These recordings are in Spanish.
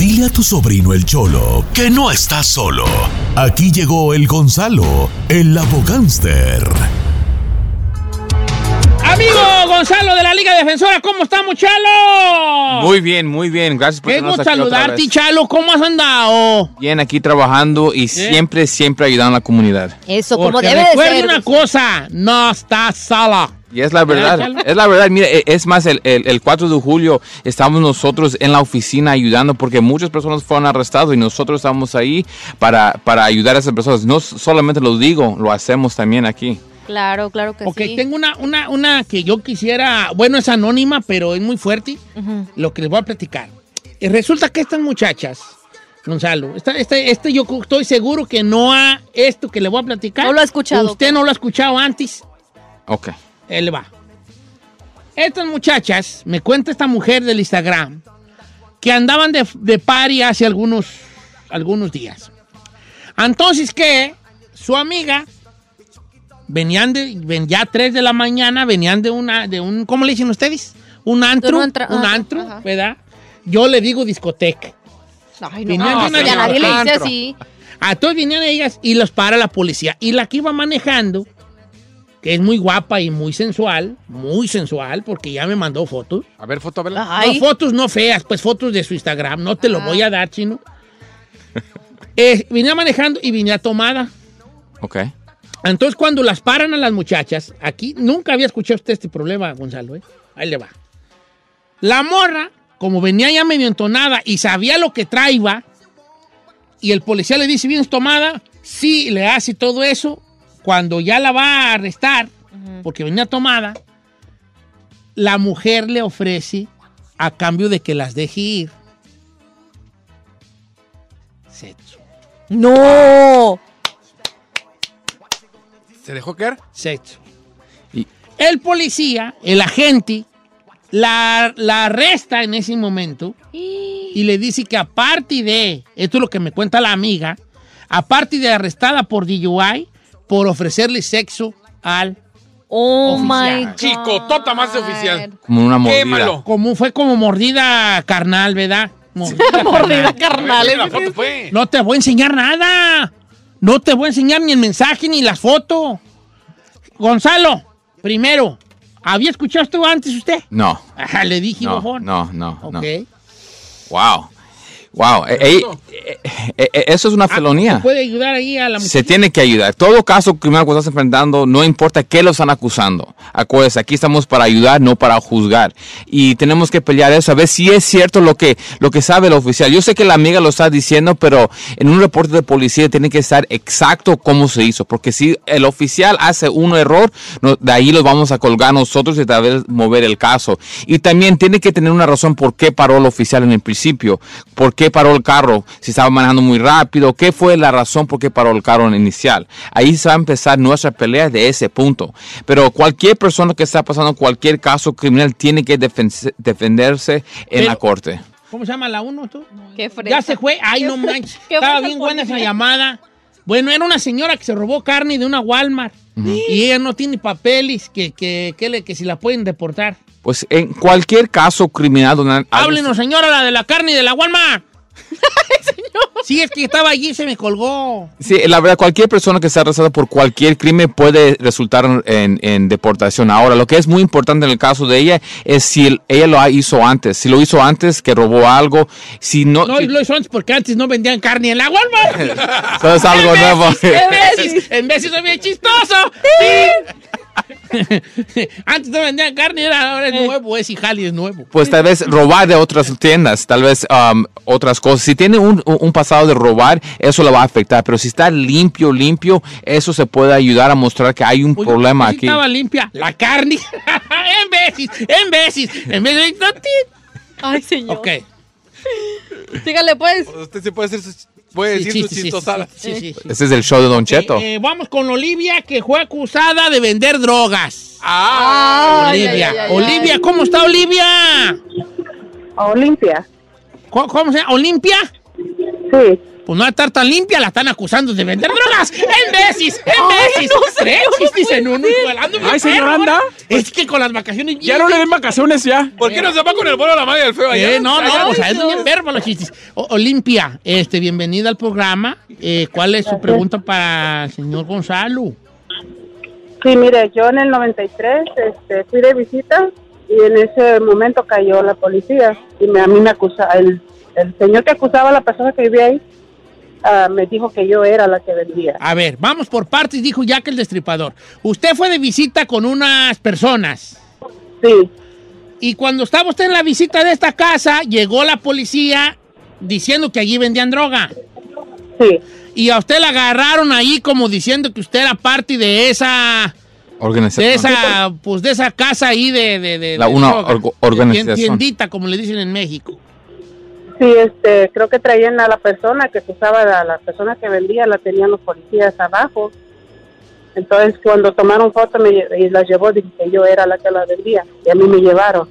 Dile a tu sobrino el Cholo que no está solo. Aquí llegó el Gonzalo, el abogánster. Amigo Gonzalo de la Liga Defensora, ¿cómo estamos, Chalo? Muy bien, muy bien. Gracias por Qué gusto saludarte. Chalo. ¿Cómo has andado? Bien, aquí trabajando y siempre, siempre ayudando a la comunidad. Eso, como debe de recuerda ser. una cosa, no estás sola. Y es la verdad, es la verdad. Mire, e- es más, el, el, el 4 de julio estamos nosotros en la oficina ayudando porque muchas personas fueron arrestadas y nosotros estamos ahí para, para ayudar a esas personas. No solamente lo digo, lo hacemos también aquí. Claro, claro que Ok, sí. tengo una, una, una que yo quisiera, bueno, es anónima, pero es muy fuerte, lo que les voy a platicar. Y resulta que estas muchachas, Gonzalo, esta, este, este yo estoy seguro que no ha, esto que le voy a platicar. No lo ha escuchado, Usted no lo ha escuchado antes. Ok. Él va. Estas muchachas, me cuenta esta mujer del Instagram, que andaban de, de party hace algunos, algunos días. Entonces, que su amiga, venían de, ven ya 3 de la mañana, venían de una, de un, ¿cómo le dicen ustedes? Un antro, un ah, antro, ajá. ¿verdad? Yo le digo discoteca. Ay, no, una ya nadie le dice así. A todos venían ellas y los para la policía. Y la que iba manejando, que es muy guapa y muy sensual, muy sensual, porque ya me mandó fotos. A ver, foto, a verla. No, fotos no feas, pues fotos de su Instagram. No te lo Ah. voy a dar, chino. Eh, venía manejando y venía tomada. Ok. Entonces, cuando las paran a las muchachas, aquí nunca había escuchado usted este problema, Gonzalo, ¿eh? Ahí le va. La morra, como venía ya medio entonada y sabía lo que traía, y el policía le dice, ¿vienes tomada? Sí, le hace todo eso. Cuando ya la va a arrestar, porque venía tomada, la mujer le ofrece, a cambio de que las deje ir, sexo. no. ¿Se dejó caer? sexo. Y- El policía, el agente, la, la arresta en ese momento y le dice que aparte de, esto es lo que me cuenta la amiga, aparte de arrestada por DUI, por ofrecerle sexo al, Oh Oficial. my God. Chico, tota más de oficial. Como una mordida. Quémalo. como fue como mordida carnal, ¿verdad? Mordida Mordida carnal. carnal. la foto fue. No te voy a enseñar nada. No te voy a enseñar ni el mensaje ni las fotos. Gonzalo, primero, ¿había escuchado esto antes usted? No, Ajá, le dije, no, bofón. no, no, Ok. no. Wow. Wow. Eh, eh, eh, eso es una Ah, felonía. ¿se puede ayudar ahí a la Se tiene que ayudar. Todo caso criminal que estás enfrentando, no importa qué lo están acusando. Acuérdense, aquí estamos para ayudar, no para juzgar. Y tenemos que pelear eso, a ver si es cierto lo que, lo que sabe el oficial. Yo sé que la amiga lo está diciendo, pero en un reporte de policía tiene que estar exacto cómo se hizo. Porque si el oficial hace un error, no- de ahí los vamos a colgar nosotros y tal vez mover el caso. Y también tiene que tener una razón por qué paró el oficial en el principio. ¿Por qué paró el carro? Si estaba manejando muy rápido. ¿Qué fue la razón por qué paró el carro en inicial? Ahí se va a empezar nuestra pelea de ese punto. Pero cualquier persona que está pasando cualquier caso criminal tiene que defen- defenderse en Pero- la corte. ¿Cómo se llama la uno tú? Qué. Ya se fue. Ay, no manches. Estaba bien buena esa llamada. Bueno, era una señora que se robó carne de una Walmart. Y ella no tiene papeles que, que, que, le- que si la pueden deportar. Pues en cualquier caso criminal. Háblenos, señora, la de la carne de la Walmart. Sí, es que estaba allí y se me colgó. Sí, la verdad, cualquier persona que sea arrestada por cualquier crimen puede resultar en, en deportación. Ahora, lo que es muy importante en el caso de ella es si el- ella lo hizo antes. Si lo hizo antes, que robó algo. Si no, No, si- lo hizo antes porque antes no vendían carne en la Walmart. eso es algo nuevo. En veces, en veces soy bien chistoso. Sí. Antes no vendían carne, era- ahora es nuevo, es Ijali, es nuevo. Pues tal vez robar de otras tiendas, tal vez um, otras cosas. Si tiene un, un pasado de robar, eso le va a afectar. Pero si está limpio, limpio, eso se puede ayudar a mostrar que hay un Oye, problema aquí. Estaba limpia la carne. en veces, en veces, en vez de Ay, señor. Ok. Sígale, pues. Usted se puede, hacer sus- puede Sí, decir sí, sus sí, sí, chistosadas. sí, sí, sí. Ese es el show de Don Cheto. Eh, eh, vamos con Olivia, que fue acusada de vender drogas. Ah, Ay, Olivia, ay, ay, ay, Olivia, ay. ¿cómo está Olivia? Olimpia. ¿Cómo, cómo se llama? ¿Olimpia? Sí. Pues no va a estar tan limpia, la están acusando de vender drogas. ¡En veces! ¡En veces! ¡Tres! dicen uno, Ay, señor, perro, anda. Es que con las vacaciones... Ya no le den vacaciones ya. ¿Por qué no se va con el vuelo a la madre del feo allá? Eh, no, no, o sea, es muy enfermo los chistes. Olimpia, este, bienvenida al programa. Eh, ¿Cuál es su pregunta para el señor Gonzalo? Sí, mire, yo en el 93 este, fui de visita y en ese momento cayó la policía y me, a mí me acusa, el, el señor que acusaba a la persona que vivía ahí ah, me dijo que yo era la que vendía. A ver, vamos por partes, dijo Jack el Destripador. Usted fue de visita con unas personas. Sí, Y cuando estaba usted en la visita de esta casa, llegó la policía diciendo que allí vendían droga. sí, Y a usted la agarraron ahí como diciendo que usted era parte de esa, Organización. de esa, pues de esa casa ahí de, de, de- La- de una organización. Tiendita, como le dicen en México. Sí, este, creo que traían a la persona que acusaba a la persona que vendía, la tenían los policías abajo. Entonces cuando tomaron foto me, y la llevó, dije que yo era la que la vendía y a mí me llevaron.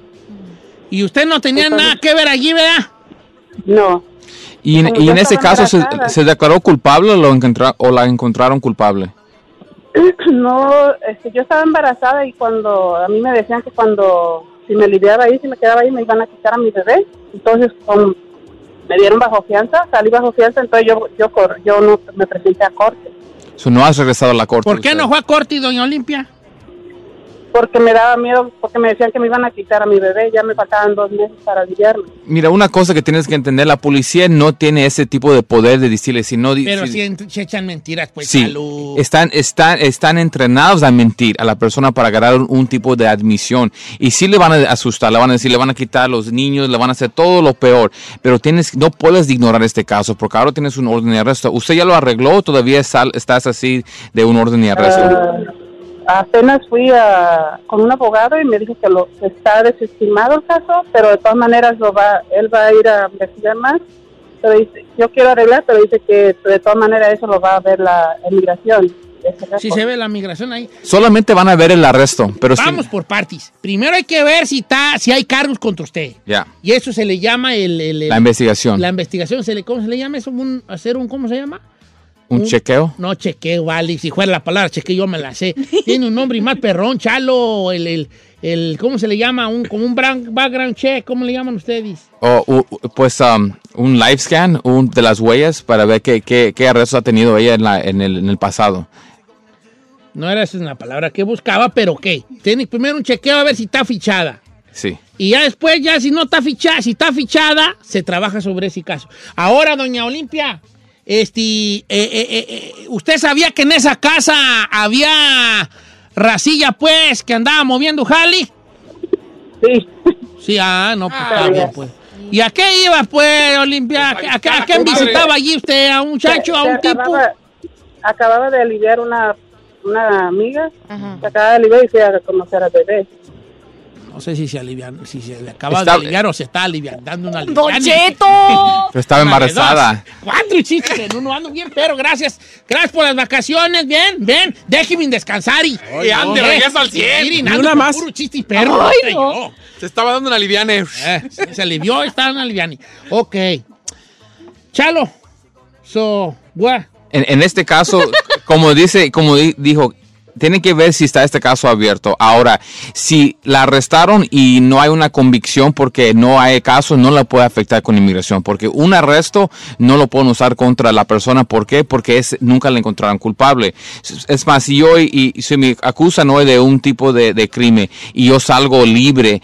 Y usted no tenía Entonces- nada que ver allí, ¿verdad? No, Y y en ese caso, ¿se, declaró culpable o, lo encontra- o la encontraron culpable? No, este, yo estaba embarazada y cuando a mí me decían que cuando si me lidiaba ahí, si me quedaba ahí, me iban a quitar a mi bebé. Entonces, con- me dieron bajo fianza, salí bajo fianza, entonces yo yo cor- yo no me presenté a corte no has regresado a la corte. ¿Por qué usted. no fue a corte, doña Olimpia? Porque me daba miedo, porque me decían que me iban a quitar a mi bebé, ya me faltaban dos meses para lidiarme. Mira, una cosa que tienes que entender, la policía no tiene ese tipo de poder de decirle si no... Pero si- si echan mentiras, pues Sí, salud. están, están, están entrenados a mentir a la persona para ganar un, un tipo de admisión. Y sí le van a asustar, le van a decir, le van a quitar a los niños, le van a hacer todo lo peor. Pero tienes, no puedes ignorar este caso porque ahora tienes un orden de arresto. ¿Usted ya lo arregló o todavía sal- estás así de un orden de arresto? Ah, apenas fui a, con un abogado y me dijo que lo que está desestimado el caso, pero de todas maneras lo va, él va a ir a investigar más. Pero dice, yo quiero arreglar, pero dice que de todas maneras eso lo va a ver la emigración. récord. se ve la migración ahí. Solamente van a ver el arresto, pero sí- Vamos por partes. Primero hay que ver si, está, si hay cargos contra usted. Ya, Y eso se le llama el... el- el- la investigación. La investigación, se le, ¿cómo se le llama eso? Un, hacer un, ¿cómo se llama? ¿Un chequeo? No, chequeo, vale. Si fuera la palabra chequeo, yo me la sé. Tiene un nombre y más perrón, chalo, el, el, el- ¿cómo se le llama? Un, como un background check, ¿cómo le llaman ustedes? O, u- pues um, un live scan un, de las huellas para ver qué, qué, qué arrestos ha tenido ella en, la, en, el, en el pasado. No era esa la palabra que buscaba, pero ¿qué? Tiene primero un chequeo a ver si está fichada. Sí. Y ya después, ya si no está fichada, si está fichada, se trabaja sobre ese caso. Ahora, doña Olimpia, este, eh, eh, eh, ¿usted sabía que en esa casa había racilla, pues, que andaba moviendo Jali? Sí, Sí, ah, no, pues Ah, está bien, pues. ¿Y a qué iba, pues, Olimpia? ¿A, qué- a quién visitaba allí usted? ¿A un muchacho, a Se un tipo? acababa, acababa de aliviar una, una amiga, Ajá. se acaba de aliviar y fui a conocer al bebé. No sé si se alivian, si se le acaba Está- de aliviar o se está aliviando, dando una ¡Don. Cheto! Estaba Una embarazada. Cuatro chistes en uno, ando bien, pero gracias. Gracias por las vacaciones, bien, bien. Déjeme descansar y... Y ande, regresa al 100. Miren, Ni ando una más. Puro chiste y perro. Ay, no. Se estaba dando una liviane. Eh, se se alivió, está en aliviani. Ok. Chalo. So, what? En, en este caso, como dice, como di- dijo, tienen que ver si está este caso abierto. Ahora, si la arrestaron y no hay una convicción porque no hay caso, no la puede afectar con inmigración. Porque un arresto no lo pueden usar contra la persona. ¿Por qué? Porque nunca la encontraron culpable. Es- más, si yo y, me acusan hoy de un tipo de, de crimen y yo salgo libre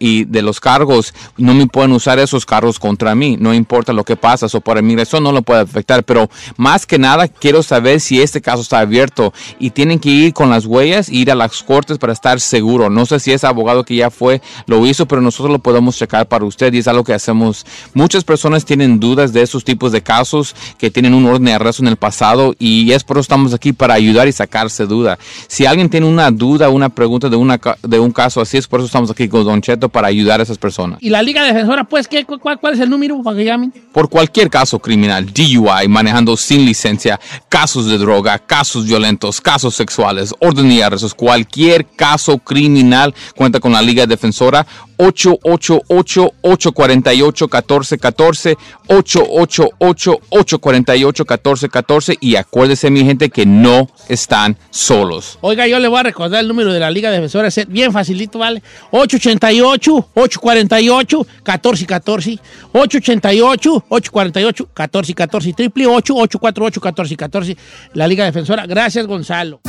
y de los cargos, no me pueden usar esos cargos contra mí. No importa lo que pasa. O para inmigración no lo puede afectar. Pero más que nada, quiero saber si este caso está abierto y tienen que ir con las huellas, ir a las cortes para estar seguro. No sé si ese abogado que ya fue lo hizo, pero nosotros lo podemos checar para usted y es algo que hacemos. Muchas personas tienen dudas de esos tipos de casos que tienen un orden de arresto en el pasado y es por eso estamos aquí para ayudar y sacarse duda. Si alguien tiene una duda, una pregunta de, una, de un caso así, es por eso estamos aquí con Don Cheto para ayudar a esas personas. ¿Y la Liga Defensora, pues, ¿qué, cu- cuál, cuál es el número para que llamen? Por cualquier caso criminal, DUI, manejando sin licencia, casos de droga, casos violentos, casos sexuales, sexuales, arrestos, cualquier caso criminal, cuenta con la Liga Defensora 888-848-1414, 888-848-1414 y acuérdese mi gente que no están solos. Oiga, yo le voy a recordar el número de la Liga Defensora, es bien facilito, ¿vale? 888-848-1414, 888-848-1414, triple 8-848-1414, la Liga Defensora. Gracias, Gonzalo.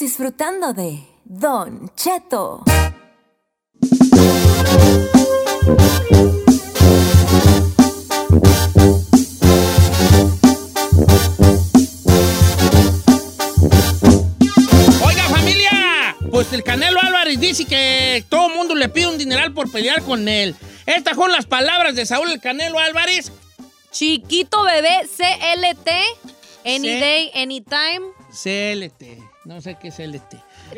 Disfrutando de Don Cheto. Oiga, familia, pues el Canelo Álvarez dice que todo el mundo le pide un dineral por pelear con él. Estas son las palabras de Saúl el Canelo Álvarez. Chiquito bebé CLT. Any C- day, anytime. CLT. No sé qué es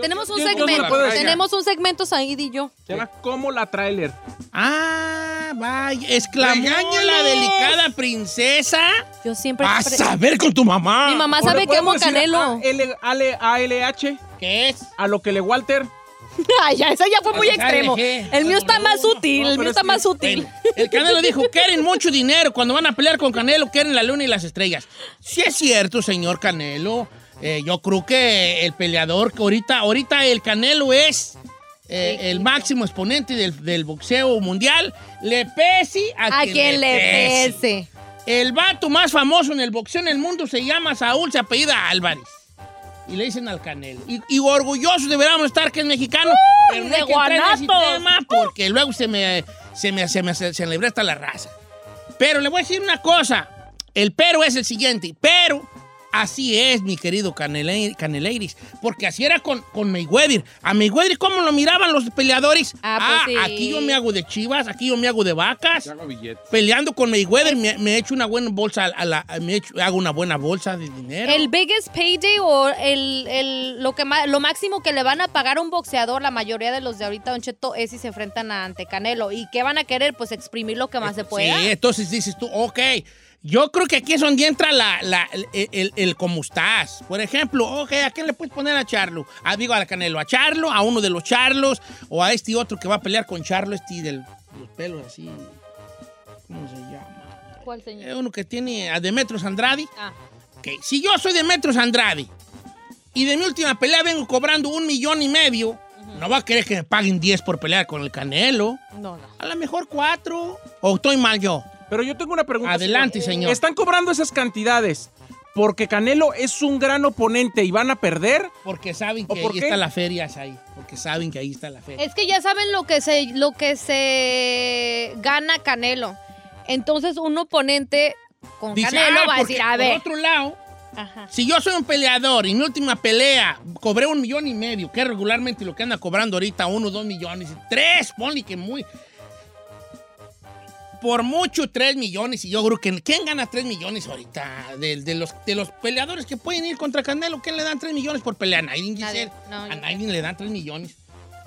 tenemos un yo- yo no segmento. tenemos un segmento Said y yo. Será como la trailer. Ah, vaya, exclamó la delicada princesa. Yo siempre. Vas a ver con tu mamá. Mi mamá ¿O le sabe que amo Canelo. A- L- A- ALH, ¿Qué es? a lo que le Walter. Ay, ya, eso ya fue muy extremo. El mío está más no, el mío está más útil. Bueno, el Canelo dijo, quieren mucho dinero. Cuando van a pelear con Canelo, quieren la luna y las estrellas. Sí es cierto, señor Canelo. Eh, yo creo que el peleador que ahorita, ahorita el Canelo es eh, el máximo exponente del, del boxeo mundial. Le pese a, A quien le pese. El vato más famoso en el boxeo en el mundo se llama Saúl, se apellida Álvarez. Y le dicen al Canelo. Y, y orgullosos deberíamos estar que es mexicano. pero no de que tema porque luego se me, se me, se me, se me hasta la raza. Pero le voy a decir una cosa. El pero es el siguiente. Pero así es, mi querido Canele- Caneleiris. Porque así era con, con Mayweather. A Mayweather, ¿cómo lo miraban los peleadores? Ah, pues sí. aquí yo me hago de chivas, aquí yo me hago de vacas. Peleando con Mayweather me, me echo una buena bolsa, a la, me echo- hago una buena bolsa de dinero. El biggest payday o el, el- lo, que lo máximo que le van a pagar a un boxeador, la mayoría de los de ahorita, Don Cheto, es si se enfrentan ante Canelo. ¿Y qué van a querer? Pues exprimir lo que más se pueda. Sí, entonces dices tú, ok, yo creo que aquí es donde entra la, la- el, el- el cómo estás. Por ejemplo, ok, ¿a quién le puedes poner a Charlo? Ah, digo, a Canelo, a Charlo, a uno de los Charlos, o a este otro que va a pelear con Charlo, este del los pelos así, ¿cómo se llama? ¿Cuál Eh, señor? uno que tiene a Demetrios Andrade. Ah. Ok, si yo soy Demetrios Andrade y de mi última pelea vengo cobrando un millón y medio, no va a querer que me paguen 10 por pelear con el Canelo. No, no. A lo mejor cuatro. ¿O estoy mal yo? Pero yo tengo una pregunta. Adelante, señor. Están cobrando esas cantidades porque Canelo es un gran oponente y van a perder. Porque saben ¿O que por ahí qué? está la feria, es ahí. Porque saben que ahí está la feria. Es que ya saben lo que se, lo que se gana Canelo. Entonces, un oponente con Dice, Canelo ah, va a decir, a por ver. otro lado, Ajá. si yo soy un peleador y en mi última pelea cobré un millón y medio, que es regularmente lo que anda cobrando ahorita, uno, dos millones, tres, ponle que muy... Por mucho, tres millones. Y yo creo que... ¿Quién gana tres millones ahorita? De, de los, de los peleadores que pueden ir contra Canelo, ¿quién le dan tres millones por pelea? A nadie, Nadie. Giselle. No, a nadie le dan tres millones.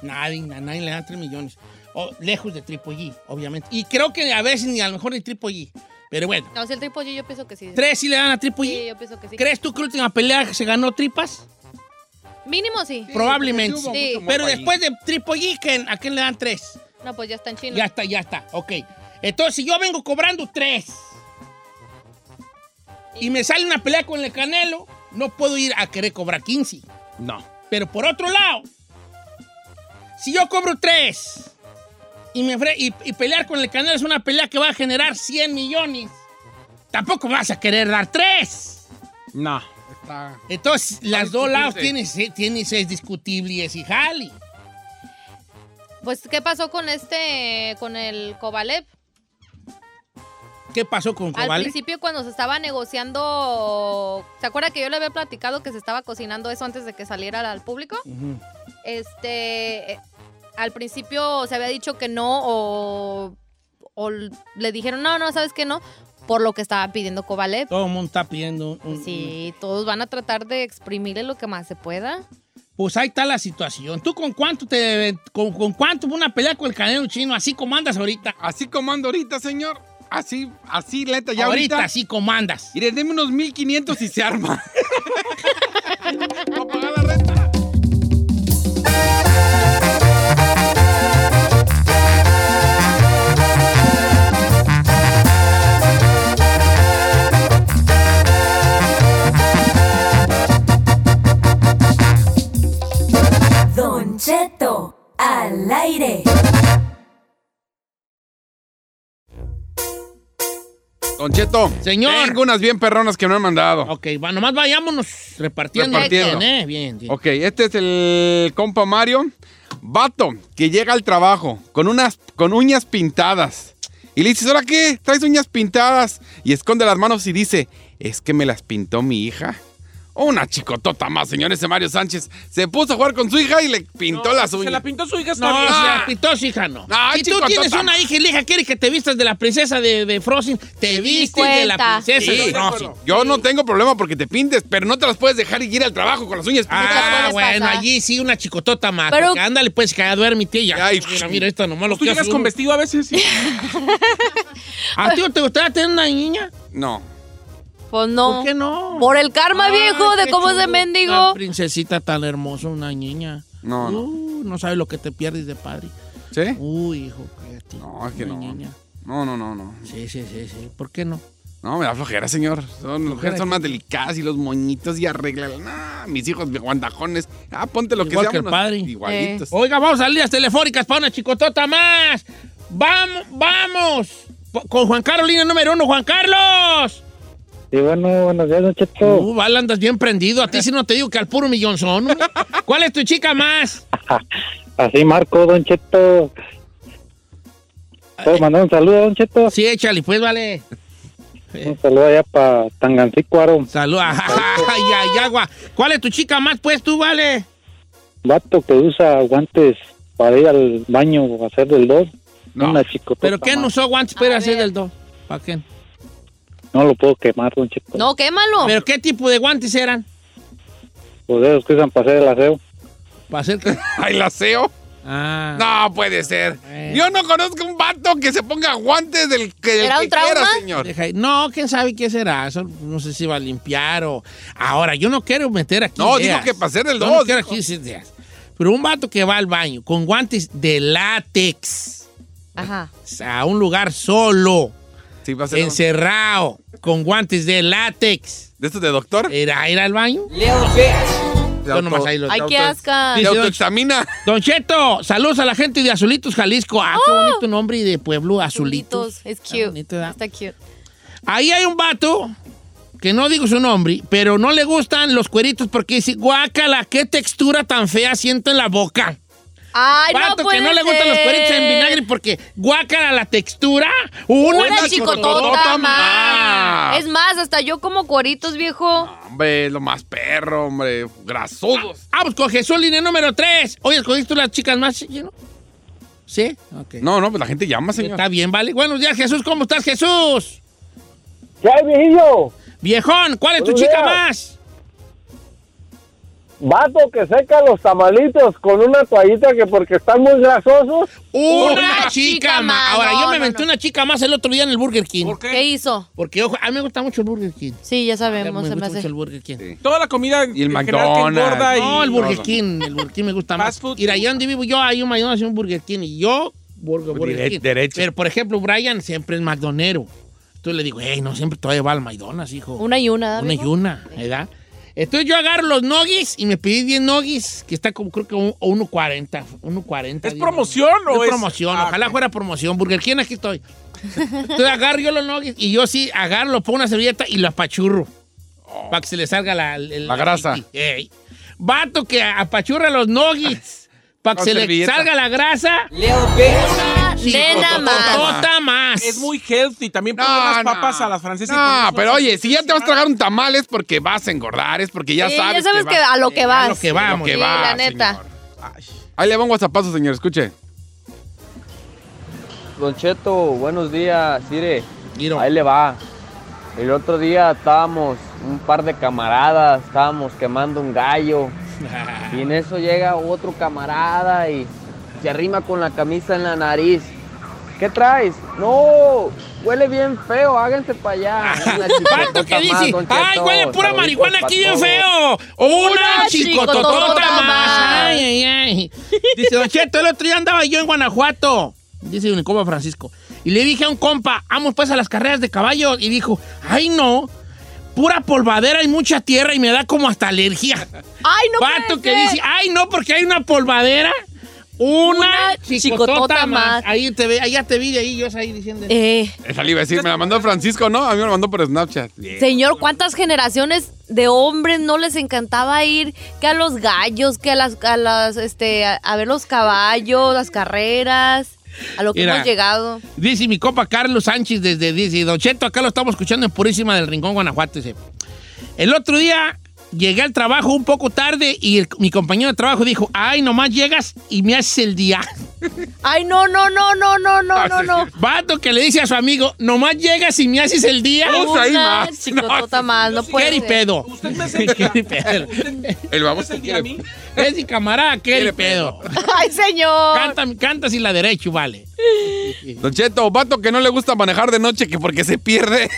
Nadie, a nadie le dan tres millones. O, lejos de Triple G, obviamente. Y creo que a veces ni a lo mejor ni Triple G. Pero bueno. No, si el tripo yo, yo pienso que sí. ¿Tres sí le dan a Triple Sí, G? yo pienso que sí. ¿Crees tú que la última pelea se ganó tripas? Mínimo sí. Probablemente. sí hubo Sí. Pero después de Triple G, ¿quién- ¿a quién le dan tres? No, pues ya está en China. Ya está, ya está. Ok. Entonces, si yo vengo cobrando tres y me sale una pelea con el Canelo, no puedo ir a querer cobrar 15. No. Pero por otro lado, si yo cobro tres y, me y, y pelear con el Canelo es una pelea que va a generar 100 millones, tampoco vas a querer dar tres. No. Entonces, las dos lados tienen, tienen, es discutible y es y jali. Pues, ¿qué pasó con este, con el Kovalev? ¿Qué pasó con Al Kovalev? principio cuando se estaba negociando, ¿se acuerda que yo le había platicado que se estaba cocinando eso antes de que saliera al público? Este, eh, al principio se había dicho que no o, o le dijeron, no, no, sabes que no, por lo que estaba pidiendo Kovalev. Todo el mundo está pidiendo. un- Sí, todos van a tratar de exprimirle lo que más se pueda. Pues ahí está la situación. ¿Tú con cuánto te con, con cuánto una pelea con el canelo chino así como andas ahorita? Así como ando ahorita, señor. Así, así, lenta, ya ahorita, ahorita. así como andas. Mire, deme unos 1500 y se arma. Para pagar la renta. Don Cheto, al aire. Don Cheto. Señor. Tengo unas bien perronas que me han mandado. Ok, va, nomás vayámonos repartiendo. Repartiendo. Bien, ¿eh? Bien, bien. Ok, este es el compa Mario. Vato, que llega al trabajo con unas con uñas pintadas. Y le dices, ¿ahora qué? ¿Traes uñas pintadas? Y esconde las manos y dice, es que me las pintó mi hija. Una chicotota más, señor, ese Mario Sánchez. Se puso a jugar con su hija y le pintó las Se uñas. la pintó su hija, está No, bien. se Ah. la pitó su hija, no. Ay, si tú tienes una hija y la hija quiere que te vistas de la princesa de, de Frozen, te vistes de la princesa Sí, de Frozen. yo no tengo problema porque te pintes, pero no te las puedes dejar y ir al trabajo con las uñas pintadas. Ah, bueno, pasar. allí sí una chicotota más. Pero- porque ándale, pues, que ya duérmete y ya. Ay, mira, mira, esto nomás lo ¿Tú que llegas hace con vestido a veces? Sí. ¿A ti te gustaría tener una niña? No. Pues no. ¿Por qué no? Por el karma, Ay, viejo, de cómo chulo. se mendigo. Una princesita tan hermosa, una niña. No, no. Uh, no sabes lo que te pierdes de padre. ¿Sí? Uy, hijo, cállate. No, es que Una no. niña. No, no, no, no. Sí, sí, sí, sí. ¿Por qué no? No, me da flojera, señor. Son, las mujeres son más delicadas y los moñitos y arreglan. Mis hijos guandajones. Ah, ponte lo que sea. que el padre. Igualitos. Oiga, vamos a líneas telefónicas para una chicotota más. Vamos, vamos. Con Juan Carlos, línea número uno. Juan Carlos. Sí, bueno, buenos días, Don Cheto. Uh, Val, andas bien prendido. A ti sí no te digo que al puro millón son. hombre. ¿Cuál es tu chica más? Así marco, Don Cheto. ¿Puedo mandar un saludo, Don Cheto? Sí, échale, pues, vale. Un saludo allá para Tangancícuaro. Salud. Ay, ay, agua. ¿Cuál es tu chica más, pues, tú, vale? Vato que usa guantes para ir al baño a hacer del dos. No. Una chicotota ¿Pero quién más. usó guantes para A hacer ver. del dos? ¿Para qué? No lo puedo quemar, Don Cheto. No, quémalo. ¿Pero qué tipo de guantes eran? Pues de esos que usan para hacer el aseo. ¿Para hacer qué? ¿Ay, la SEO? Ah. No puede ser. Bueno. Yo no conozco un vato que se ponga guantes del que, del ¿Era que un trauma? quiera, señor. Deja. No, quién sabe qué será. Eso no sé si va a limpiar o. Ahora, yo no quiero meter aquí. No, ideas. dijo que para hacer el Yo no dos, quiero aquí ideas. Pero un vato que va al baño con guantes de látex Ajá. a un lugar solo, Sí, va a ser encerrado, con guantes de látex. de estos de doctor. ¿Era ir al baño? De Yo nomás ahí lo Ay, qué asca. Dice, autoexamina. Don Cheto, saludos a la gente de Azulitos, Jalisco. Ah, qué bonito nombre y de pueblo, Azulitos. Es Está cute. bonito, ¿verdad? Está cute. Ahí hay un vato que no digo su nombre, pero no le gustan los cueritos porque dice, guácala, qué textura tan fea siento en la boca. Ay, vato no puede que no le gustan los cueritos en vinagre porque guácala la textura. Una, Una chicotota más. Es más, hasta yo como cueritos, viejo. Hombre, lo más perro, hombre. Grasudos. Vamos con Jesús, línea número 3. Oye, ¿escogiste tú las chicas más? ¿sí, no? ¿Sí? Ok. No, no, pues la gente llama, señor. Está bien, vale. Buenos días, Jesús. ¿Cómo estás, Jesús? ¿Qué hay, viejillo? Viejón, ¿cuál es tu chica días. más? Vato que seca los tamalitos con una toallita que porque están muy grasosos. Una, Una chica, más. Ahora, No, yo me no, metí no. una chica más el otro día en el Burger King. ¿Por qué? ¿Qué hizo? Porque, ojo, a mí me gusta mucho el Burger King. Sí, ya me sabemos, se me gusta mucho hace. el Burger King. Sí. Toda la comida Y el McDonald's. engorda y- No, el Burger todo. King. El Burger King me gusta más. Fast food. Mira, allá donde vivo yo hay un McDonald's y un Burger King. Y yo, Burger, Burger Dire- King. derecho. Pero, por ejemplo, Brian siempre es McDonero. Entonces le digo, hey, no siempre todavía va al McDonald's, hijo. Una y una, Una y una, ¿verdad? Entonces yo agarro los noggies y me pedí 10 noggies, que está como creo que un- 1.40. 1.40. ¿Es promoción o es es- promoción? Ah, Ojalá fuera promoción. Burger King, aquí estoy. Entonces agarro yo los noggies y yo sí agarro, lo pongo una servilleta y lo apachurro. Para que se le salga la, el- La grasa. Ey. Vato que apachurra los noggies. Para que se le servilleta. salga la grasa. Una nena más. Tota más. Es muy healthy. También poner No, las no. papas a las francesas. No, pero a- oye, si ya te vas a tragar un tamal es porque vas a engordar, es porque ya Sí, sabes. ya sabes que, a lo que a vas. lo que vamos. que Sí, va, la neta. Ahí le va un WhatsAppazo, señor, escuche. Don Cheto, buenos días. Miro. ahí le va. El otro día estábamos un par de camaradas, estábamos quemando un gallo. Y en eso llega otro camarada y se arrima con la camisa en la nariz. ¿Qué traes? No, huele bien feo, háganse para allá. Una Vato que dice, ay, huele pura marihuana aquí bien todos". feo. Una Una chicototota más. Ay, ay, ay. Dice, Don Cheto, el otro día andaba yo en Guanajuato. Dice mi compa Francisco. Y le dije a un compa, vamos pues a las carreras de caballo. Y dijo, ay, no. Pura polvadera y mucha tierra y me da como hasta alergia. Ay, no puede que dice, ay, no, porque hay una polvadera. Una, Una chicotota, chicotota más. más. Ahí te ve, ahí ya te vi de ahí, yo ahí diciendo. Eh, Esa le iba a decir, me la mandó Francisco, ¿no? A mí me la mandó por Snapchat. señor, ¿cuántas generaciones de hombres no les encantaba ir que a los gallos, que a las, a las, este, a, a ver los caballos, las carreras, a lo que Mira. hemos llegado? Dice mi compa Carlos Sánchez desde dice, Don Cheto, acá lo estamos escuchando en Purísima del Rincón, Guanajuato. Dice, el otro día llegué al trabajo un poco tarde y el- mi compañero de trabajo dijo, ay, nomás llegas y me haces el día. Ay, no, no, no, no, no, no, no, no. Vato que le dice a su amigo, nomás llegas y me haces el día. Usa ahí Una más. chicotota más, no puede Qué ser. pedo. Usted me hace el día. Qué pedo. El baboso ¿Es el día a mí? Es mi camarada, qué pedo. Ay, señor. Canta, canta sin la derecha, vale. Don Cheto, vato que no le gusta manejar de noche que porque se pierde.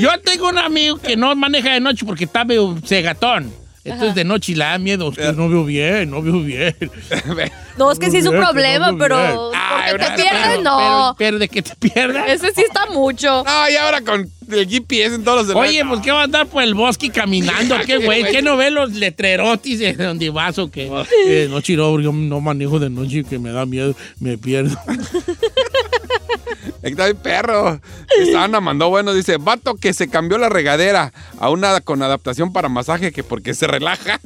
Yo tengo un amigo que no maneja de noche porque está medio cegatón. Entonces de noche le da miedo. Usted no veo bien, no veo bien. No, es que sí es un Bien, problema, no, pero bien. porque ¿verdad? te pierdes, Pero- no. Pero, pero de que te pierdas. Ese sí está mucho. No, y ahora con el GPS en todos los Oye, celulares. pues ¿qué va a andar por el bosque caminando? ¿Qué güey? ¿Qué no ve los letrerotis de donde vas o qué? Eh, no, chiro, yo no manejo de noche que me da miedo, me pierdo. Está bien perro. Esta Ana mandó bueno, dice, vato que se cambió la regadera a una con adaptación para masaje que porque se relaja.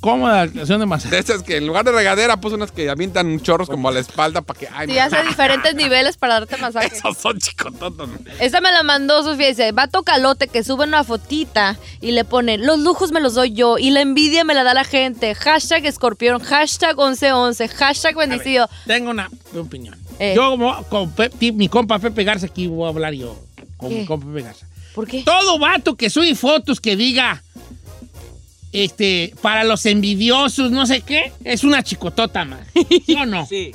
¿Cómo la adaptación de masaje? De esas que en lugar de regadera puso unas que avientan chorros como a la espalda para que... Ay, Sí, no. hace diferentes niveles para darte masaje. Esos son chicototos. Esta me la mandó Sofía. Dice, vato calote que sube una fotita y le pone, los lujos me los doy yo y la envidia me la da la gente. Hashtag escorpión, hashtag 1111, hashtag bendecido. Tengo una opinión. Eh. Yo, como, con mi compa Pepe Garza, aquí voy a hablar yo. Con ¿Qué? mi compa Pepe Garza. ¿Por qué? Todo vato que sube fotos que diga, este, para los envidiosos, no sé qué, es una chicotota más. ¿Sí o no? Sí.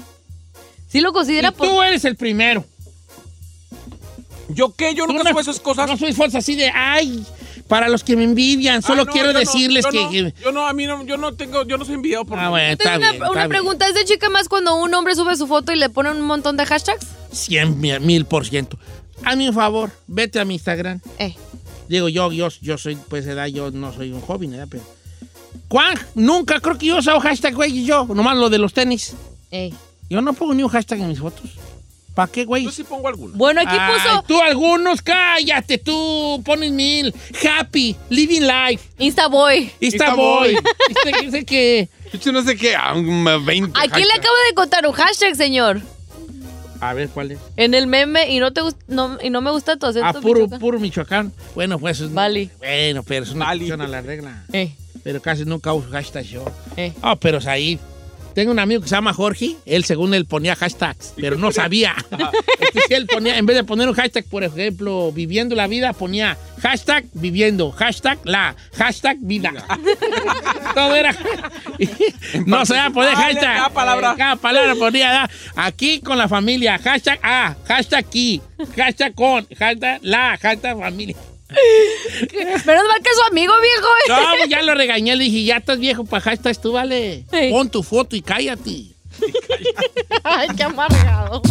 Sí lo Y considera por... tú eres el primero. ¿Yo qué? Yo nunca no- subo esas cosas. No subes fotos así de, ay, para los que me envidian, solo Ah, no, quiero yo no, decirles yo que... no, Yo no, a mí no, yo no tengo, yo no soy envidiado por... Ah, bueno, está una, bien. una está bien. pregunta, ¿es de chica más cuando un hombre sube su foto y le pone un montón de hashtags? Cien mil, mil por ciento. Hazme un favor, vete a mi Instagram. Eh. Digo, yo, yo, yo soy, pues, edad, yo no soy un joven, ¿verdad? Pero... ¿Cuán? Nunca creo que yo usado hashtag, güey, y yo. Nomás lo de los tenis. Ey. Yo no pongo ni un hashtag en mis fotos. ¿Para qué, güey? Yo sí pongo alguna. Bueno, aquí Ay, puso tú algunos, cállate, tú pones mil. Happy, living life. Instaboy. Insta boy. Este, dice que... Yo no sé qué, a un 20. Aquí le acabo de contar un hashtag, señor. A ver, ¿cuál es? En el meme y no te gust- no, y no me gusta tu acento. Ah, puro, Michoacán. puro Michoacán. Bueno, pues es... Bali. Bueno, pero es una Bali. excepción a la regla. Eh, Pero casi nunca uso hashtag yo. eh. Ah, pero ahí. Tengo un amigo que se llama Jorge. Él, según él, ponía hashtags, pero no sabía. Este, sí, él ponía, en vez de poner un hashtag, por ejemplo, viviendo la vida, ponía hashtag viviendo, hashtag la, hashtag vida. Todo era. no se va a poner Ah, hashtag. cada palabra. Cada palabra ponía. ah, Aquí con la familia, hashtag A, hashtag aquí, hashtag con, hashtag la, hashtag familia. Menos mal que es su amigo, viejo. eh. No, pues ya lo regañé, le dije, ya estás viejo para hashtags, tú vale. Sí. Pon tu foto y cállate. Ay, qué amargado.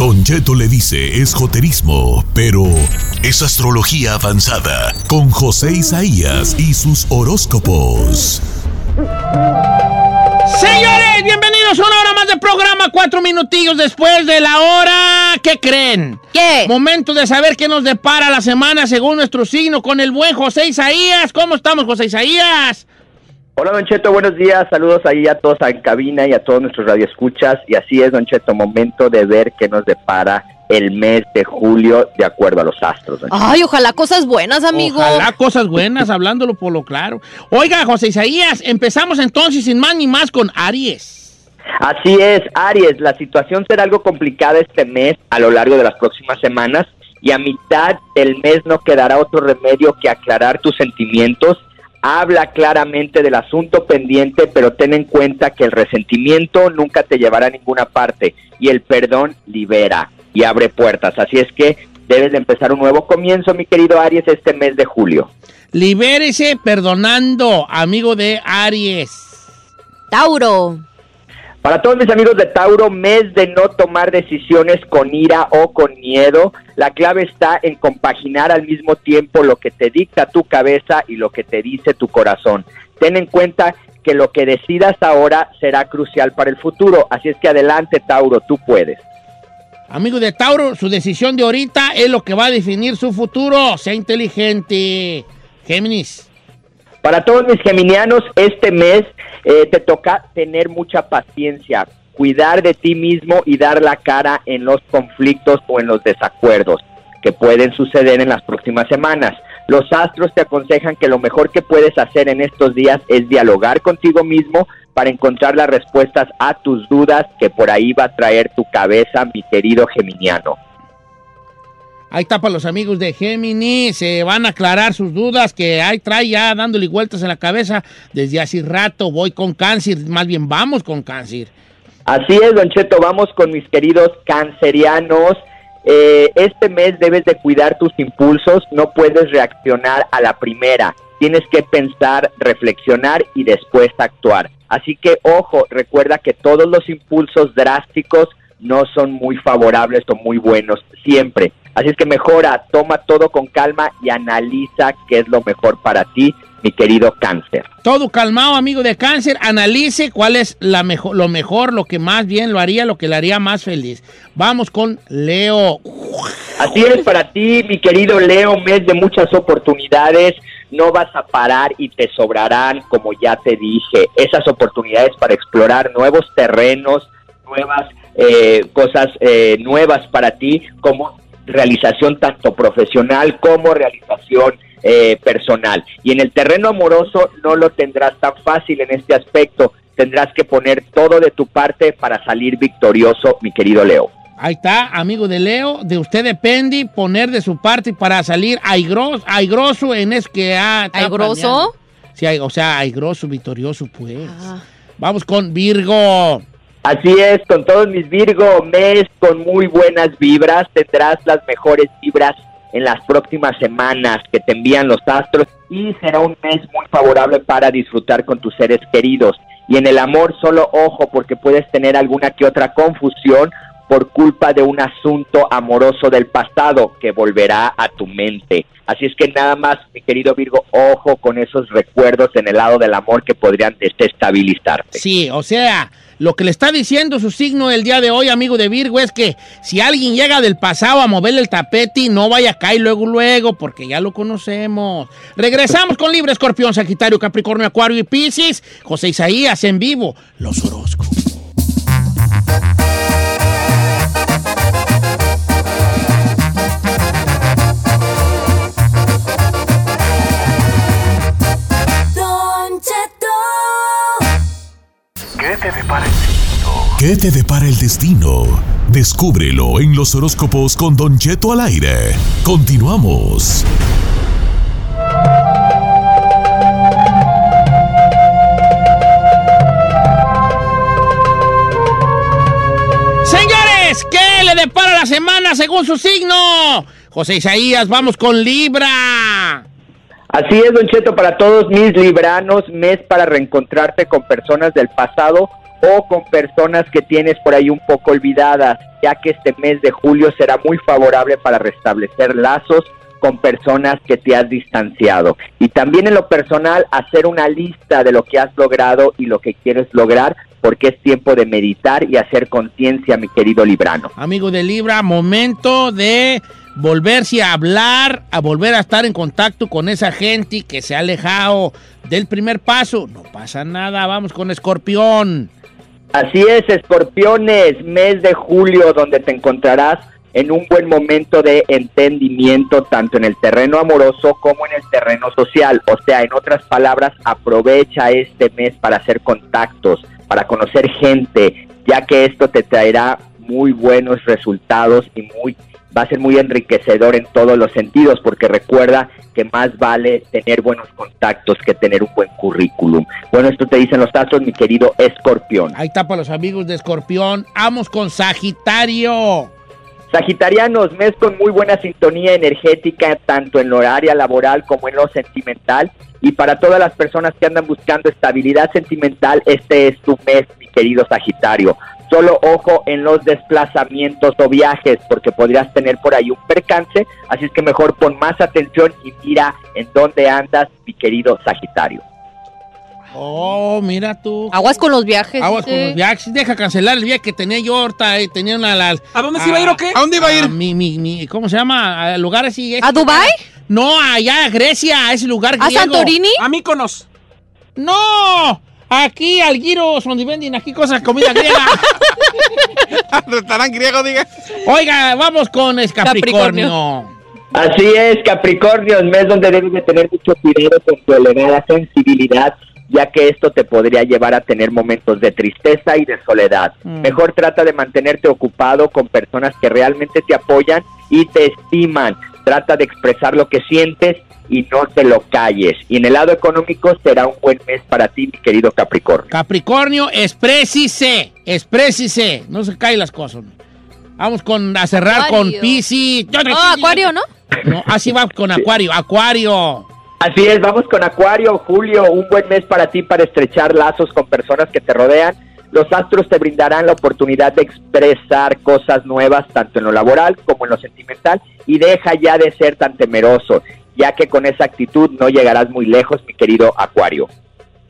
Don Cheto le dice es joterismo, pero es astrología avanzada con José Isaías y sus horóscopos. Señores, bienvenidos a una hora más de programa, cuatro minutillos después de la hora. ¿Qué creen? ¿Qué? Momento de saber qué nos depara la semana según nuestro signo con el buen José Isaías. ¿Cómo estamos, José Isaías? Hola Don Cheto, buenos días, saludos ahí a todos en cabina y a todos nuestros radioescuchas. Y así es, Don Cheto, momento de ver qué nos depara el mes de julio de acuerdo a los astros. Don Cheto. Ay, ojalá cosas buenas, amigo. Ojalá cosas buenas, hablándolo por lo claro. Oiga, José Isaías, empezamos entonces sin más ni más con Aries. Así es, Aries, la situación será algo complicada este mes a lo largo de las próximas semanas y a mitad del mes no quedará otro remedio que aclarar tus sentimientos. Habla claramente del asunto pendiente, pero ten en cuenta que el resentimiento nunca te llevará a ninguna parte y el perdón libera y abre puertas. Así es que debes de empezar un nuevo comienzo, mi querido Aries, este mes de julio. Libérese perdonando, amigo de Aries. Tauro. Para todos mis amigos de Tauro, mes de no tomar decisiones con ira o con miedo. La clave está en compaginar al mismo tiempo lo que te dicta tu cabeza y lo que te dice tu corazón. Ten en cuenta que lo que decidas ahora será crucial para el futuro. Así es que adelante, Tauro, tú puedes. Amigo de Tauro, su decisión de ahorita es lo que va a definir su futuro. Sea inteligente. Géminis. Para todos mis geminianos, este mes eh, te toca tener mucha paciencia, cuidar de ti mismo y dar la cara en los conflictos o en los desacuerdos que pueden suceder en las próximas semanas. Los astros te aconsejan que lo mejor que puedes hacer en estos días es dialogar contigo mismo para encontrar las respuestas a tus dudas que por ahí va a traer tu cabeza, mi querido geminiano. Ahí está para los amigos de Géminis. Se van a aclarar sus dudas que ahí trae ya dándole vueltas en la cabeza desde hace rato. Voy con cáncer, más bien vamos con cáncer. Así es, Don Cheto, vamos con mis queridos cancerianos. Eh, este mes debes de cuidar tus impulsos, no puedes reaccionar a la primera. Tienes que pensar, reflexionar y después actuar. Así que ojo, recuerda que todos los impulsos drásticos no son muy favorables o muy buenos siempre. Así es que mejora, toma todo con calma y analiza qué es lo mejor para ti, mi querido cáncer. Todo calmado, amigo de cáncer. Analice cuál es la mejor, lo mejor, lo que más bien lo haría, lo que le haría más feliz. Vamos con Leo. Así es para ti, mi querido Leo, mes de muchas oportunidades. No vas a parar y te sobrarán, como ya te dije, esas oportunidades para explorar nuevos terrenos, nuevas eh, cosas eh, nuevas para ti, como realización tanto profesional como realización eh, personal. Y en el terreno amoroso no lo tendrás tan fácil en este aspecto. Tendrás que poner todo de tu parte para salir victorioso, mi querido Leo. Ahí está, amigo de Leo. De usted depende poner de su parte para salir aigroso, aigroso en es que ha. está ¿Aigroso? Sí, hay- o sea, aigroso, victorioso, pues. Vamos con Virgo. Así es, con todos mis Virgo, mes con muy buenas vibras, tendrás las mejores vibras en las próximas semanas que te envían los astros y será un mes muy favorable para disfrutar con tus seres queridos. Y en el amor solo ojo porque puedes tener alguna que otra confusión por culpa de un asunto amoroso del pasado que volverá a tu mente. Así es que nada más, mi querido Virgo, ojo con esos recuerdos en el lado del amor que podrían desestabilizarte. Sí, o sea, lo que le está diciendo su signo el día de hoy, amigo de Virgo, es que si alguien llega del pasado a moverle el tapete, no vaya a caer luego, luego, porque ya lo conocemos. Regresamos con Libre Escorpión, Sagitario, Capricornio, Acuario y Piscis. José Isaías en vivo, los horóscopos. Te depara el destino? ¿Qué te depara el destino? Descúbrelo en los horóscopos con Don Cheto al aire. Continuamos. Señores, ¿qué le depara la semana según su signo? José Isaías, vamos con Libra. Así es, Don Cheto, para todos mis libranos, mes para reencontrarte con personas del pasado o con personas que tienes por ahí un poco olvidadas, ya que este mes de julio será muy favorable para restablecer lazos con personas que te has distanciado. Y también en lo personal, hacer una lista de lo que has logrado y lo que quieres lograr, porque es tiempo de meditar y hacer conciencia, mi querido librano. Amigo de Libra, momento de volverse a hablar, a volver a estar en contacto con esa gente que se ha alejado del primer paso. No pasa nada, vamos con Escorpión. Así es, escorpiones, mes de julio, donde te encontrarás en un buen momento de entendimiento, tanto en el terreno amoroso como en el terreno social. O sea, en otras palabras, aprovecha este mes para hacer contactos, para conocer gente, ya que esto te traerá muy buenos resultados y muy va a ser muy enriquecedor en todos los sentidos, porque recuerda que más vale tener buenos contactos que tener un buen currículum. Bueno, esto te dicen los astros, mi querido escorpión. Ahí está para los amigos de Escorpión. Vamos con Sagitario. Sagitarianos, mes con muy buena sintonía energética, tanto en lo área laboral como en lo sentimental. Y para todas las personas que andan buscando estabilidad sentimental, este es tu mes, mi querido Sagitario. Solo ojo en los desplazamientos o viajes, porque podrías tener por ahí un percance. Así es que mejor pon más atención y mira en dónde andas, mi querido Sagitario. Oh, mira tú. Aguas con los viajes. Aguas con los viajes. Deja cancelar el viaje que tenía yo ahorita. eh, tenía una... la- ¿A dónde se iba a ir o qué? ¿A dónde iba a ir? mi, mi, mi- ¿Cómo se llama? A lugar así. ¿A Dubái? No, allá a Grecia, a ese lugar ¿A griego. Santorini? A Míconos. No, aquí al Giros, donde venden aquí cosas, comida griega. Restaurante griego, diga. Oiga, vamos con Capricornio. Así es, Capricornio, mes donde debes de tener mucho cuidado con tu elevada sensibilidad, ya que esto te podría llevar a tener momentos de tristeza y de soledad. Mm. Mejor trata de mantenerte ocupado con personas que realmente te apoyan y te estiman. Trata de expresar lo que sientes y no te lo calles. Y en el lado económico será un buen mes para ti, mi querido Capricornio. Capricornio, exprésise, exprésise. No se caen las cosas. Vamos con, a cerrar con Acuario. Te- Oh, Acuario, ¿no? No, así va con Acuario. Acuario. Así es, vamos con Acuario, Julio, un buen mes para ti para estrechar lazos con personas que te rodean. Los astros te brindarán la oportunidad de expresar cosas nuevas tanto en lo laboral como en lo sentimental y deja ya de ser tan temeroso, ya que con esa actitud no llegarás muy lejos, mi querido Acuario.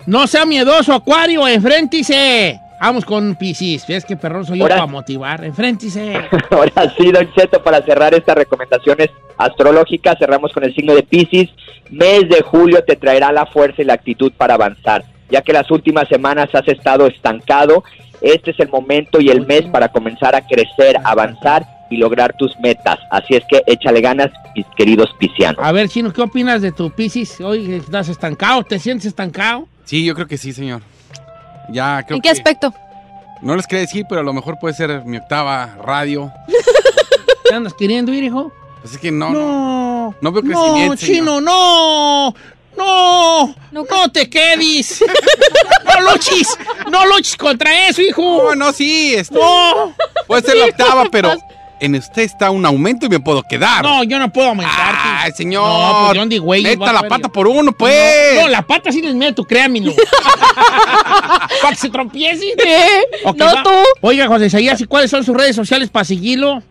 No sea miedoso, Acuario, enfréntise. Vamos con Piscis. ¿Ves que perrón soy yo para motivar? Enfréntise. Ahora sí, Don Cheto, para cerrar estas recomendaciones astrológicas, cerramos con el signo de Pisces. Mes de julio te traerá la fuerza y la actitud para avanzar, ya que las últimas semanas has estado estancado. Este es el momento y el mes para comenzar a crecer, avanzar y lograr tus metas. Así es que échale ganas, mis queridos piscianos. A ver, Chino, ¿qué opinas de tu Piscis? Hoy estás estancado, ¿te sientes estancado? Sí, yo creo que sí, señor. Ya creo ¿En qué que- aspecto? No les quería decir, pero a lo mejor puede ser mi octava radio. ¿Te andas queriendo ir, hijo? Pues es que no, no, No. no veo No, crecimiento. señor. Chino, no. No. No, No te quedes. No luches. No luches contra eso, hijo. No, no, sí, este, No. puede ser la octava, pero en usted está un aumento y me puedo quedar. No, yo no puedo aumentar. Ay, señor. No, pues, ¿dónde, güey? Va Meta la pata yo. por uno, pues. No, la pata sí les meto, créanmelo. Para que se tropiecen. Ok, No va. tú. Oiga, José Isaías, ¿y cuáles son sus redes sociales para seguirlo?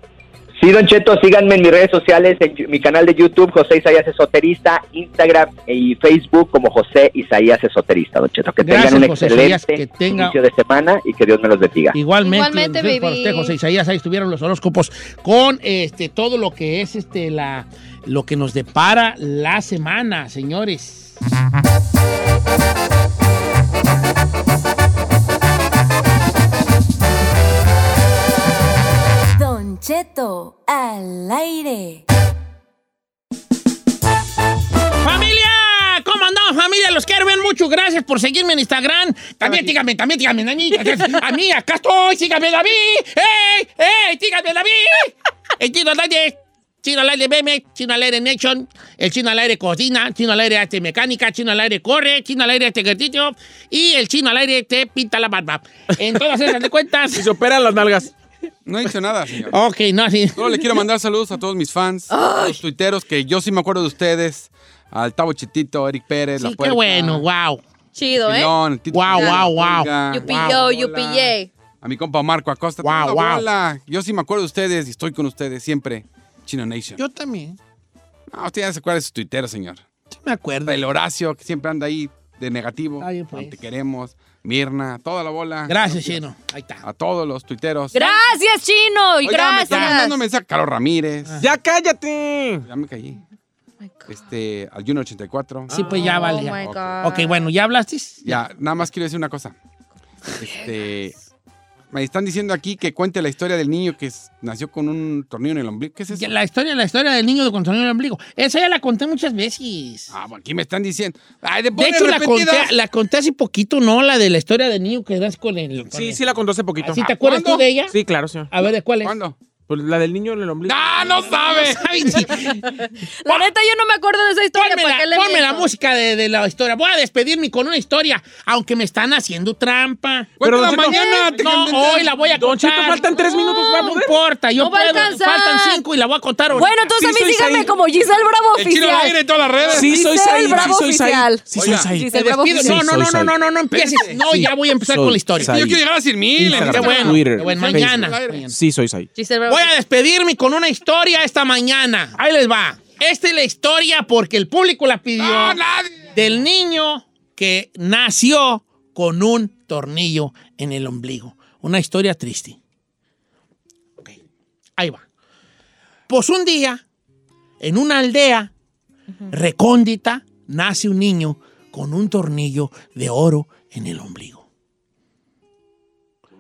Sí, Don Cheto, síganme en mis redes sociales, en mi canal de YouTube, José Isaías Esoterista, Instagram y Facebook como José Isaías Esoterista, Don Cheto. Que Gracias, tengan un José excelente Isaías, que tenga- inicio de semana y que Dios me los bendiga. Igualmente, Igualmente, entonces, para baby. usted, José Isaías, ahí estuvieron los horóscopos con este todo lo que es este la lo que nos depara la semana, señores. Cheto al aire. ¡Familia! ¿Cómo andamos, familia? Los quiero ver mucho. Gracias por seguirme en Instagram. También dígame, también dígame, a mí. A mí, acá estoy. Sígame, David. ¡Ey! ¡Ey! Dígame, David. El chino al aire. Chino al aire meme, chino al aire nation, el chino al aire cocina, chino al aire hace mecánica, chino al aire corre, chino al aire hace ejercicio y el chino al aire te pinta la barba. En todas esas de cuentas. Y se operan las nalgas. No he dicho nada, señor. Ok, no, así. Solo le quiero mandar saludos a todos mis fans, a los tuiteros, que yo sí me acuerdo de ustedes. Al Tavo Chitito, Eric Pérez, La Sí, qué Puerta, bueno, wow. Chido, ¿eh? Pilón, el Tito Wow, Pérez, wow, wow. Olga, Yupi Wow. yo, Hola. yupi yay. A mi compa Marco Acosta. Wow, toda la wow. bola. Yo sí me acuerdo de ustedes y estoy con ustedes siempre. Chino Nation. Yo también. No, usted ya se acuerda de sus tuiteros, señor. Sí me acuerdo. El Horacio, que siempre anda ahí de negativo. Ay, pues. No te queremos. Mirna, toda la bola. Gracias, Chino. Ahí está. A todos los tuiteros. Gracias, Chino. Y Oiga, me está mandando gracias. mensaje. Carlos Ramírez. ¡Ya cállate! Ya me callé. Este, al Juno 84. Sí, pues ya Oh vale. my ya. God. Ok, bueno, ¿ya hablaste? Ya, nada más quiero decir una cosa. Este, me están diciendo aquí que cuente la historia del niño que es- nació con un tornillo en el ombligo. ¿Qué es eso? La historia, la historia del niño de con tornillo en el ombligo. Esa ya la conté muchas veces. Ah, bueno, aquí me están diciendo. Ay, De ponen hecho, la conté, la conté hace poquito, ¿no? La de la historia del niño que das con el... con Sí, el- sí la contó hace poquito. ¿Sí te acuerdas ¿Cuándo? tú de ella? Sí, claro, señor. A ver, ¿de cuál es? ¿Cuándo? Pues la del niño en el ombligo. ¡Ah, no sabe! La neta, yo no me acuerdo de esa historia. Ponme, ¿para la, qué le ponme la música de, de la historia. Voy a despedirme con una historia, aunque me están haciendo trampa. Don Cheto, mañana. te No, hoy la voy a Don contar. Cheto, faltan tres minutos, ¿va a No importa, yo No va a puedo. Faltan cinco y la voy a contar ahorita. Bueno, entonces Sí, a mí soy síganme como Giselle Bravo El chino al Oficial. aire en todas las redes. Sí, soy Giselle Said. Bravo Sí, soy. Oficial. Sí, soy. Said. Giselle Bravo despido. Oficial. No, no, soy no, no, no, no, no empieces. No, ya voy a empezar Soy con la historia. Yo quiero llegar a 100 mil. Qué bueno. Al aire. mañana. Sí, soy Said. Giselle Bravo Voy a despedirme con una historia esta mañana. Ahí les va. Esta es la historia porque el público la pidió. No, nadie. Del niño que nació con un tornillo en el ombligo. Una historia triste. Ok. Ahí va. Pues un día, en una aldea recóndita, nace un niño con un tornillo de oro en el ombligo.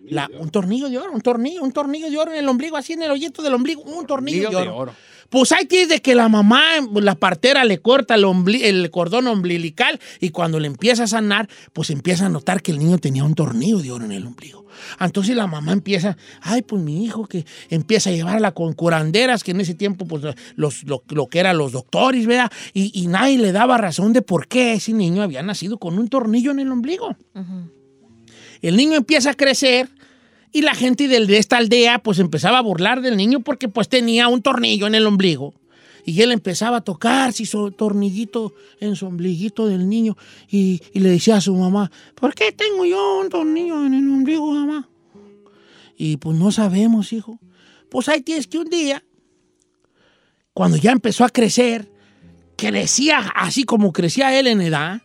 La- un tornillo de oro, un tornillo, un tornillo de oro en el ombligo, así en el hoyito del ombligo, un tornillo Tornillo de de oro. Pues ahí tienes de que la mamá, la partera, le corta el, ombli- el cordón umbilical y cuando le empieza a sanar, pues empieza a notar que el niño tenía un tornillo de oro en el ombligo. Entonces la mamá empieza, ay, pues mi hijo que empieza a llevarla con curanderas, que en ese tiempo, pues los, lo, lo que eran los doctores, ¿verdad? Y, y nadie le daba razón de por qué ese niño había nacido con un tornillo en el ombligo. El niño empieza a crecer y la gente de esta aldea pues empezaba a burlar del niño porque pues tenía un tornillo en el ombligo. Y él empezaba a tocar su tornillito en su ombliguito del niño y, y le decía a su mamá, ¿por qué tengo yo un tornillo en el ombligo, mamá? Y pues no sabemos, hijo. Pues ahí tienes que un día, cuando ya empezó a crecer, crecía así como crecía él en edad,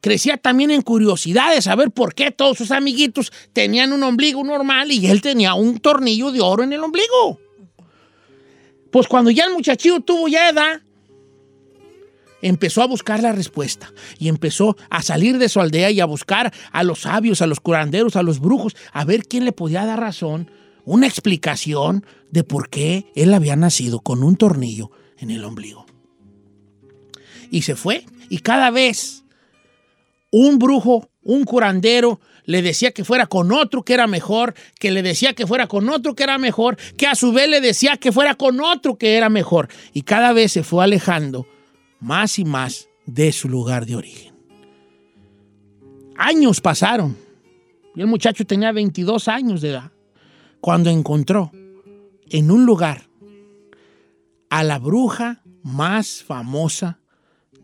crecía también en curiosidad de saber por qué todos sus amiguitos tenían un ombligo normal y él tenía un tornillo de oro en el ombligo. Pues cuando ya el muchachillo tuvo ya edad, empezó a buscar la respuesta y empezó a salir de su aldea y a buscar a los sabios, a los curanderos, a los brujos, a ver quién le podía dar razón, una explicación de por qué él había nacido con un tornillo en el ombligo. Y se fue y cada vez un brujo, un curandero, le decía que fuera con otro que era mejor, que le decía que fuera con otro que era mejor, que a su vez le decía que fuera con otro que era mejor. Y cada vez se fue alejando más y más de su lugar de origen. Años pasaron. Y el muchacho tenía 22 años de edad cuando encontró en un lugar a la bruja más famosa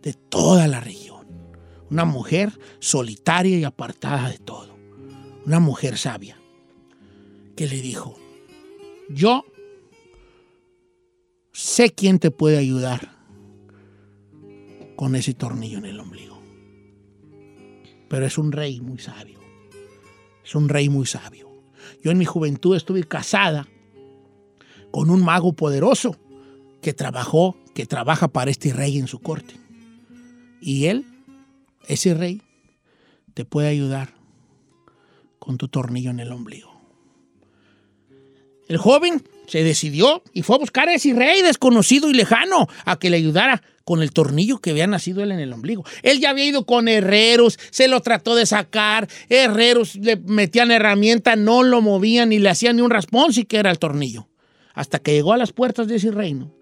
de toda la región. Una mujer solitaria y apartada de todo. Una mujer sabia que le dijo, yo sé quién te puede ayudar con ese tornillo en el ombligo. Pero es un rey muy sabio. Es un rey muy sabio. Yo en mi juventud estuve casada con un mago poderoso que trabajó, que trabaja para este rey en su corte. Y él, ese rey, te puede ayudar con tu tornillo en el ombligo. El joven se decidió y fue a buscar a ese rey desconocido y lejano a que le ayudara con el tornillo que había nacido él en el ombligo. Él ya había ido con herreros, se lo trató de sacar, herreros le metían herramienta, no lo movían ni le hacían ni un raspón si que era el tornillo. Hasta que llegó a las puertas de ese reino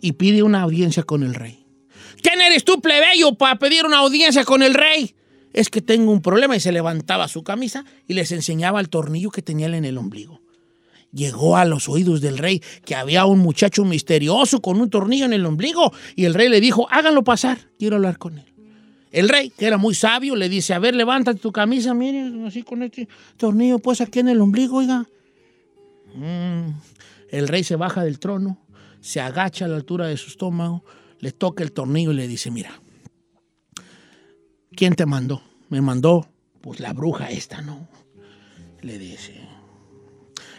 y pide una audiencia con el rey. ¿Quién eres tú, plebeyo, para pedir una audiencia con el rey? Es que tengo un problema y se levantaba su camisa y les enseñaba el tornillo que tenía en el ombligo llegó a los oídos del rey que había un muchacho misterioso con un tornillo en el ombligo y el rey le dijo, háganlo pasar, quiero hablar con él. El rey, que era muy sabio, le dice, a ver, levántate tu camisa, mire, así con este tornillo pues aquí en el ombligo, oiga. Mm. El rey se baja del trono, se agacha a la altura de su estómago, le toca el tornillo y le dice, mira, ¿quién te mandó? Me mandó Pues la bruja esta, ¿no? Le dice.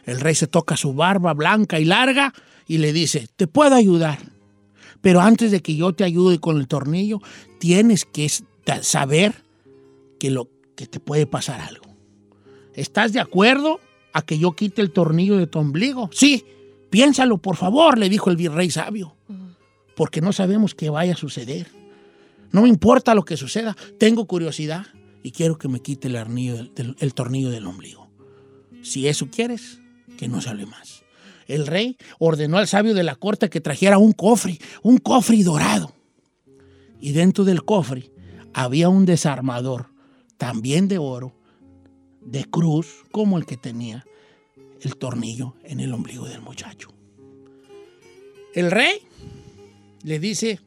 El rey se toca su barba blanca y larga y le dice, te puedo ayudar. Pero antes de que yo te ayude con el tornillo, tienes que saber que, lo, que te puede pasar algo. ¿Estás de acuerdo a que yo quite el tornillo de tu ombligo? Sí, piénsalo, por favor, le dijo el virrey sabio. Porque no sabemos qué vaya a suceder. No me importa lo que suceda, tengo curiosidad y quiero que me quite el, arnillo el tornillo del ombligo. Si eso quieres, que no se hable más. El rey ordenó al sabio de la corte que trajera un cofre, un cofre dorado. Y dentro del cofre había un desarmador, también de oro, de cruz, como el que tenía el tornillo en el ombligo del muchacho. El rey le dice,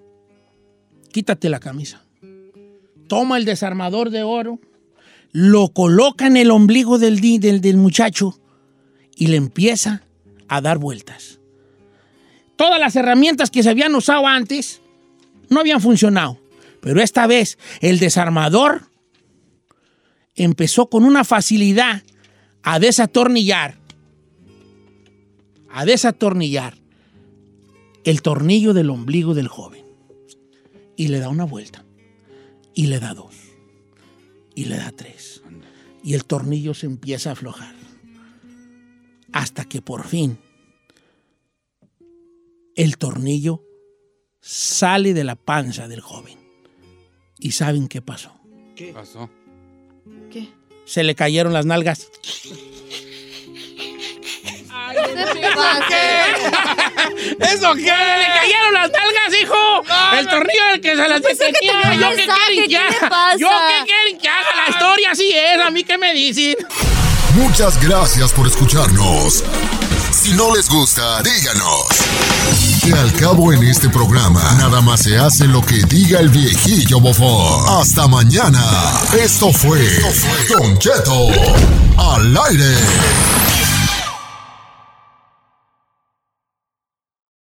quítate la camisa. Toma el desarmador de oro, lo coloca en el ombligo del, del, del muchacho y le empieza a dar vueltas. Todas las herramientas que se habían usado antes no habían funcionado, pero esta vez el desarmador empezó con una facilidad a desatornillar, a desatornillar el tornillo del ombligo del joven. Y le da una vuelta, y le da dos, y le da tres. Y el tornillo se empieza a aflojar. Hasta que por fin el tornillo sale de la panza del joven. ¿Y saben qué pasó? ¿Qué pasó? Se le cayeron las nalgas. ¿Eso qué? ¡Le cayeron las nalgas, hijo! el tornillo del que se las detenía. ¿Yo qué quieren que ¿qué le haga? pasa? ¿Yo qué quieren que haga? La historia así es. ¿A mí qué me dicen? Muchas gracias por escucharnos. Si no les gusta, díganos. Que al cabo en este programa, nada más se hace lo que diga el viejillo bofón. Hasta mañana. Esto fue Don Cheto al aire.